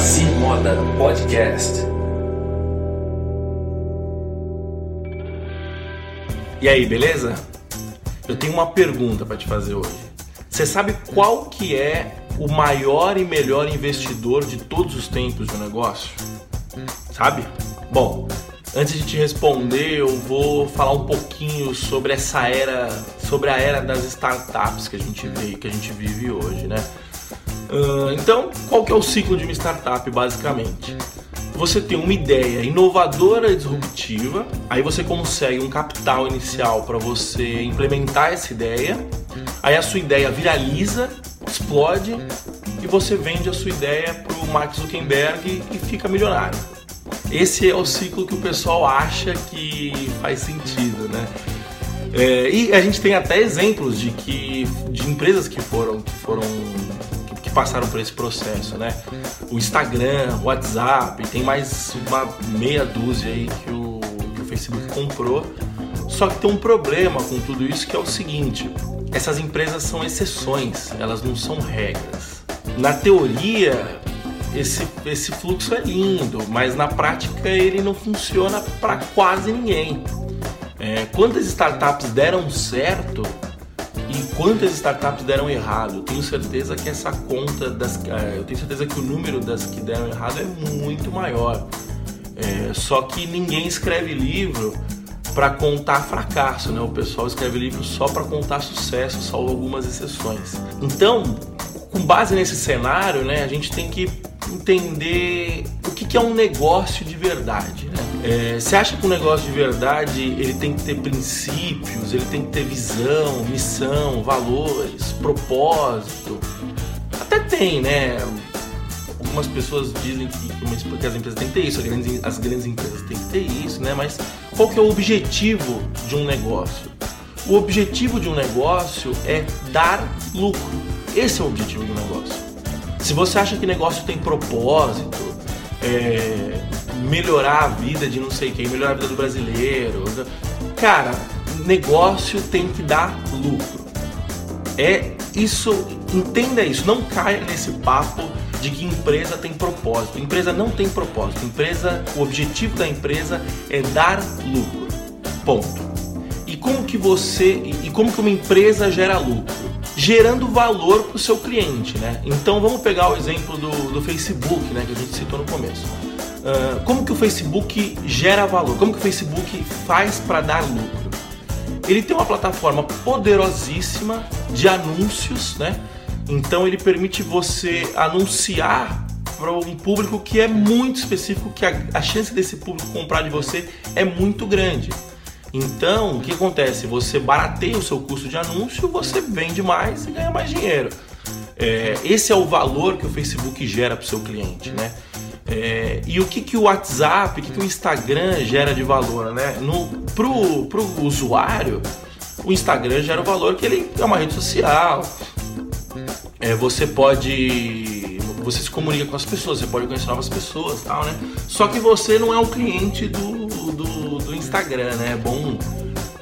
Saci Moda Podcast. E aí, beleza? Eu tenho uma pergunta para te fazer hoje. Você sabe qual que é o maior e melhor investidor de todos os tempos do negócio? Sabe? Bom, antes de te responder, eu vou falar um pouquinho sobre essa era, sobre a era das startups que a gente vê, que a gente vive hoje, né? Uh, então, qual que é o ciclo de uma startup, basicamente? Você tem uma ideia inovadora e disruptiva, aí você consegue um capital inicial para você implementar essa ideia, aí a sua ideia viraliza, explode e você vende a sua ideia para o Mark Zuckerberg e fica milionário. Esse é o ciclo que o pessoal acha que faz sentido, né? É, e a gente tem até exemplos de que de empresas que foram que foram que passaram por esse processo, né? O Instagram, o WhatsApp, tem mais uma meia dúzia aí que o, que o Facebook comprou. Só que tem um problema com tudo isso que é o seguinte: essas empresas são exceções, elas não são regras. Na teoria, esse, esse fluxo é lindo, mas na prática ele não funciona para quase ninguém. É, quantas startups deram certo e quantas startups deram errado. Eu tenho certeza que essa conta das. É, eu tenho certeza que o número das que deram errado é muito maior. É, só que ninguém escreve livro para contar fracasso, né? O pessoal escreve livro só para contar sucesso, salvo algumas exceções. Então, com base nesse cenário, né, a gente tem que entender o que, que é um negócio de verdade. Né? É, você acha que um negócio de verdade ele tem que ter princípios, ele tem que ter visão, missão, valores, propósito? Até tem, né? Algumas pessoas dizem que, que as empresas têm que ter isso, as grandes, as grandes empresas têm que ter isso, né? Mas qual que é o objetivo de um negócio? O objetivo de um negócio é dar lucro. Esse é o objetivo do negócio. Se você acha que negócio tem propósito, é, melhorar a vida de não sei quem, melhorar a vida do brasileiro, cara, negócio tem que dar lucro. É isso, entenda isso, não caia nesse papo de que empresa tem propósito. Empresa não tem propósito. Empresa, o objetivo da empresa é dar lucro. Ponto. E como que você e como que uma empresa gera lucro? gerando valor para o seu cliente, né? Então vamos pegar o exemplo do, do Facebook, né, que a gente citou no começo. Uh, como que o Facebook gera valor? Como que o Facebook faz para dar lucro? Ele tem uma plataforma poderosíssima de anúncios, né? Então ele permite você anunciar para um público que é muito específico, que a, a chance desse público comprar de você é muito grande. Então, o que acontece? Você barateia o seu custo de anúncio, você vende mais e ganha mais dinheiro. É, esse é o valor que o Facebook gera para o seu cliente, né? É, e o que, que o WhatsApp, o que, que o Instagram gera de valor, né? No, pro, pro usuário, o Instagram gera o valor que ele é uma rede social. É, você pode você se comunica com as pessoas, você pode conhecer novas pessoas, tal, né? Só que você não é o cliente do, do, do Instagram, né? É bom,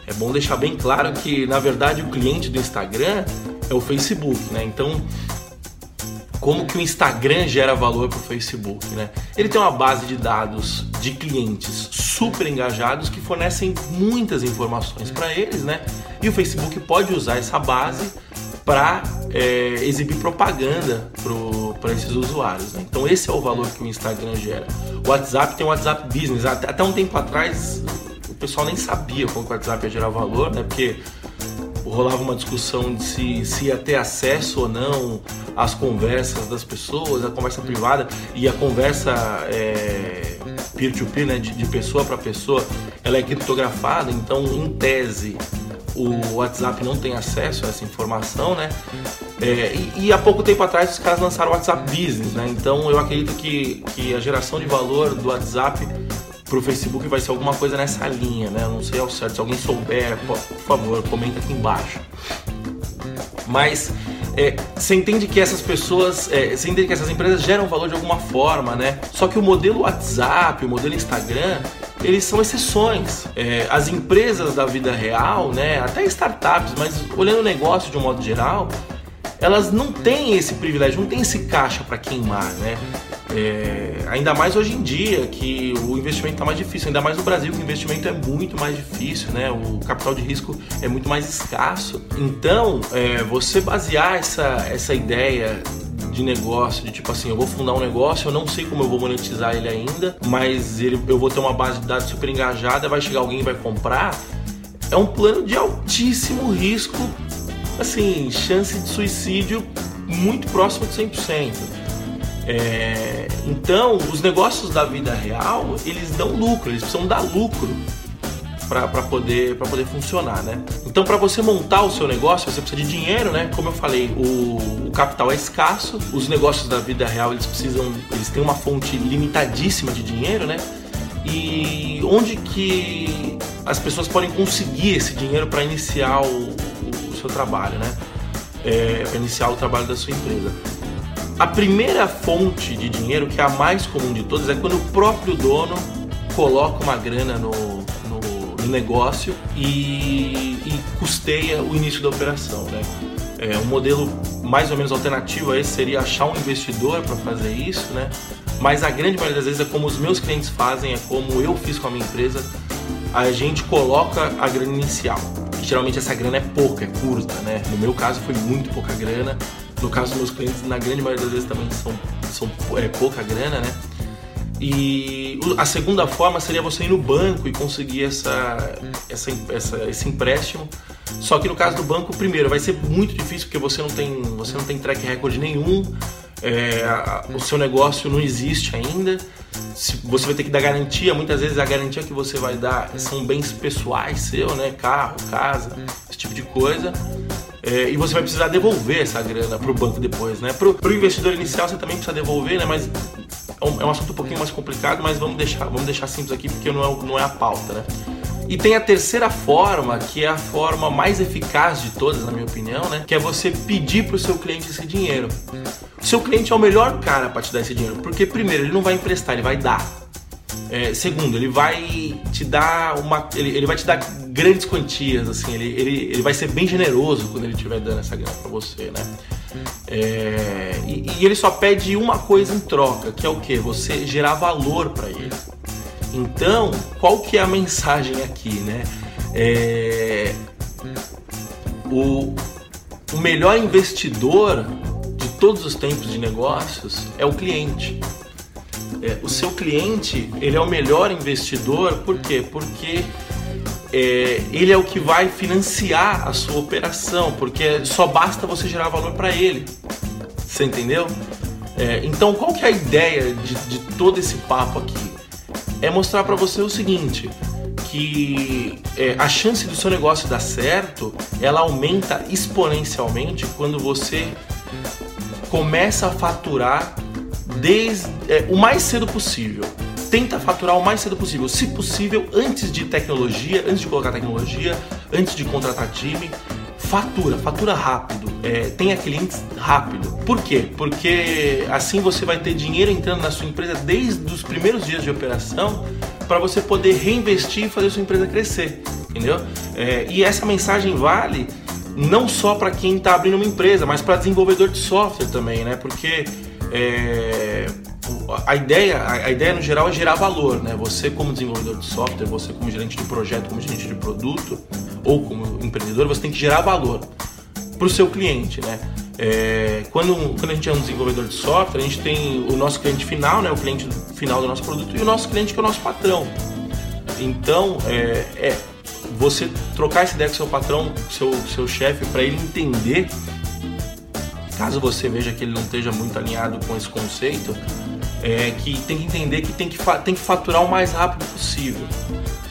é bom deixar bem claro que, na verdade, o cliente do Instagram é o Facebook, né? Então, como que o Instagram gera valor para o Facebook, né? Ele tem uma base de dados de clientes super engajados que fornecem muitas informações para eles, né? E o Facebook pode usar essa base para é, exibir propaganda para esses usuários. Né? Então esse é o valor que o Instagram gera. O WhatsApp tem o WhatsApp Business. Até, um tempo atrás o pessoal nem sabia como o WhatsApp ia gerar valor, né? Porque rolava uma discussão de se, se ia ter acesso ou não às conversas das pessoas, a conversa privada e a conversa é, peer-to-peer, né, de, de pessoa para pessoa, ela é criptografada, então em tese o WhatsApp não tem acesso a essa informação, né? É, e, e, há pouco tempo atrás os caras lançaram o WhatsApp Business, né? Então eu acredito que, que a geração de valor do WhatsApp para o Facebook vai ser alguma coisa nessa linha, né? Eu não sei ao certo. Se alguém souber, por favor, comenta aqui embaixo. Mas é, você entende que essas pessoas, é, você entende que essas empresas geram valor de alguma forma, né? Só que o modelo WhatsApp, o modelo Instagram, eles são exceções. É, as empresas da vida real, né, até startups, mas olhando o negócio de um modo geral, elas não têm esse privilégio, não têm esse caixa para queimar, né? É, ainda mais hoje em dia que o investimento está mais difícil, ainda mais no Brasil que o investimento é muito mais difícil, né? O capital de risco é muito mais escasso. Então, é, você basear essa, essa ideia de negócio, de tipo assim, eu vou fundar um negócio, eu não sei como eu vou monetizar ele ainda, mas ele, eu vou ter uma base de dados super engajada, vai chegar alguém e vai comprar. É um plano de altíssimo risco, assim, chance de suicídio muito próximo de 100%. É, então, os negócios da vida real, eles dão lucro, eles precisam dar lucro para poder, poder funcionar, né? Então, para você montar o seu negócio, você precisa de dinheiro, né? Como eu falei, o, o, capital é escasso, os negócios da vida real, eles precisam, eles têm uma fonte limitadíssima de dinheiro, né? E onde que as pessoas podem conseguir esse dinheiro para iniciar o, o, seu trabalho, né? É, para iniciar o trabalho da sua empresa. A primeira fonte de dinheiro, que é a mais comum de todas, é quando o próprio dono coloca uma grana no, no, no negócio e, e, custeia o início da operação. Né? É, um modelo mais ou menos alternativo a esse seria achar um investidor para fazer isso, né? mas a grande maioria das vezes é como os meus clientes fazem, é como eu fiz com a minha empresa, a gente coloca a grana inicial. Geralmente essa grana é pouca, é curta, né? No meu caso foi muito pouca grana, no caso dos meus clientes, na grande maioria das vezes também são, são é, pouca grana, né? E a segunda forma seria você ir no banco e conseguir essa, essa, essa, esse empréstimo. Só que no caso do banco, primeiro, vai ser muito difícil porque você não tem, você não tem track record nenhum, é, o seu negócio não existe ainda. Se, você vai ter que dar garantia, muitas vezes a garantia que você vai dar são bens pessoais seu, né? Carro, casa, esse tipo de coisa. É, e você vai precisar devolver essa grana para o banco depois, né? Para o investidor inicial você também precisa devolver, né? Mas é um, é um, assunto um pouquinho mais complicado, mas vamos deixar, vamos deixar simples aqui porque não é, não é a pauta, né? E tem a terceira forma, que é a forma mais eficaz de todas, na minha opinião, né? Que é você pedir para o seu cliente esse dinheiro. O seu cliente é o melhor cara para te dar esse dinheiro, porque primeiro ele não vai emprestar, ele vai dar. É, segundo, ele vai te dar uma. Ele, ele vai te dar grandes quantias, assim, ele, ele, ele vai ser bem generoso quando ele estiver dando essa grana para você, né? É, e, e, ele só pede uma coisa em troca, que é o que? Você gerar valor para ele. Então, qual que é a mensagem aqui, né? É, o, o melhor investidor de todos os tempos de negócios é o cliente. É, o seu cliente ele é o melhor investidor, por quê? Porque é, ele é o que vai financiar a sua operação, porque só basta você gerar valor para ele. Você entendeu? É, então, qual que é a ideia de, de todo esse papo aqui? É mostrar para você o seguinte, que é, a chance do seu negócio dar certo, ela aumenta exponencialmente quando você começa a faturar desde é, o mais cedo possível. Tenta faturar o mais cedo possível, se possível, antes de tecnologia, antes de colocar tecnologia, antes de contratar time. Fatura, fatura rápido, é, tenha clientes rápido. Por quê? Porque assim você vai ter dinheiro entrando na sua empresa desde os primeiros dias de operação para você poder reinvestir e fazer sua empresa crescer, entendeu? É, e essa mensagem vale não só para quem está abrindo uma empresa, mas para desenvolvedor de software também, né? Porque é, a ideia, a ideia no geral é gerar valor, né? Você como desenvolvedor de software, você como gerente de projeto, como gerente de produto ou como empreendedor, você tem que gerar valor para o seu cliente, né? É, quando, quando a gente é um desenvolvedor de software, a gente tem o nosso cliente final, né? O cliente final do nosso produto e o nosso cliente que é o nosso patrão. Então, é, é você trocar essa ideia com seu patrão, seu, seu chefe, para ele entender caso você veja que ele não esteja muito alinhado com esse conceito, é que tem que entender que tem que, tem que faturar o mais rápido possível.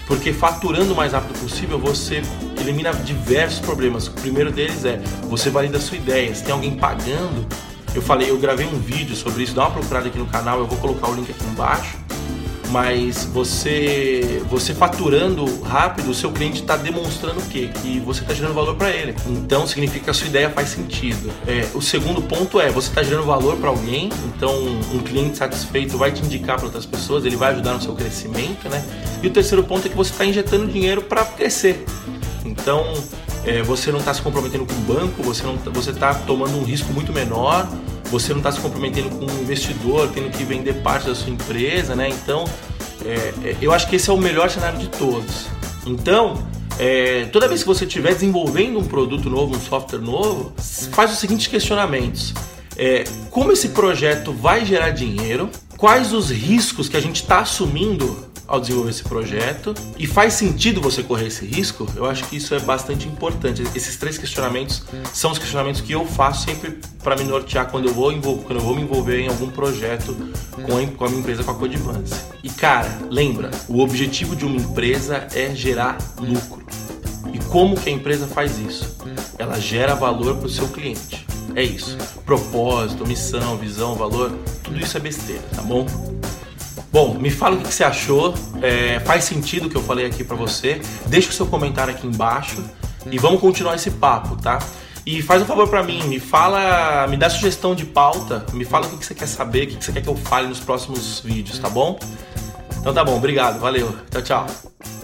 Porque faturando o mais rápido possível, você elimina diversos problemas. O primeiro deles é você valida a sua ideia. Se tem alguém pagando, eu falei, eu gravei um vídeo sobre isso, dá uma procurada aqui no canal, eu vou colocar o link aqui embaixo mas você você faturando rápido, o seu cliente está demonstrando o quê? Que você está gerando valor para ele. Então significa que a sua ideia faz sentido. É, o segundo ponto é você está gerando valor para alguém, então um cliente satisfeito vai te indicar para outras pessoas, ele vai ajudar no seu crescimento, né? E o terceiro ponto é que você está injetando dinheiro para crescer. Então é, você não está se comprometendo com o banco, você não, tá, você está tomando um risco muito menor você não está se comprometendo com um investidor, tendo que vender parte da sua empresa, né? Então, é, é, eu acho que esse é o melhor cenário de todos. Então, é, toda vez que você estiver desenvolvendo um produto novo, um software novo, faz os seguintes questionamentos. É, como esse projeto vai gerar dinheiro? Quais os riscos que a gente está assumindo ao desenvolver esse projeto e faz sentido você correr esse risco? Eu acho que isso é bastante importante. Esses três questionamentos são os questionamentos que eu faço sempre para me nortear quando eu vou quando eu vou me envolver em algum projeto com a, com a minha empresa com a Codivance. E cara, lembra, o objetivo de uma empresa é gerar lucro. E como que a empresa faz isso? Ela gera valor para o seu cliente. É isso. Propósito, missão, visão, valor, tudo isso é besteira, tá bom? Bom, me fala o que você achou. É, faz sentido o que eu falei aqui para você? Deixa o seu comentário aqui embaixo e vamos continuar esse papo, tá? E faz um favor para mim, me fala, me dá sugestão de pauta, me fala o que você quer saber, o que você quer que eu fale nos próximos vídeos, tá bom? Então tá bom, obrigado, valeu, tchau, tchau.